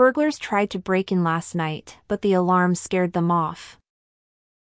burglars tried to break in last night, but the alarm scared them off.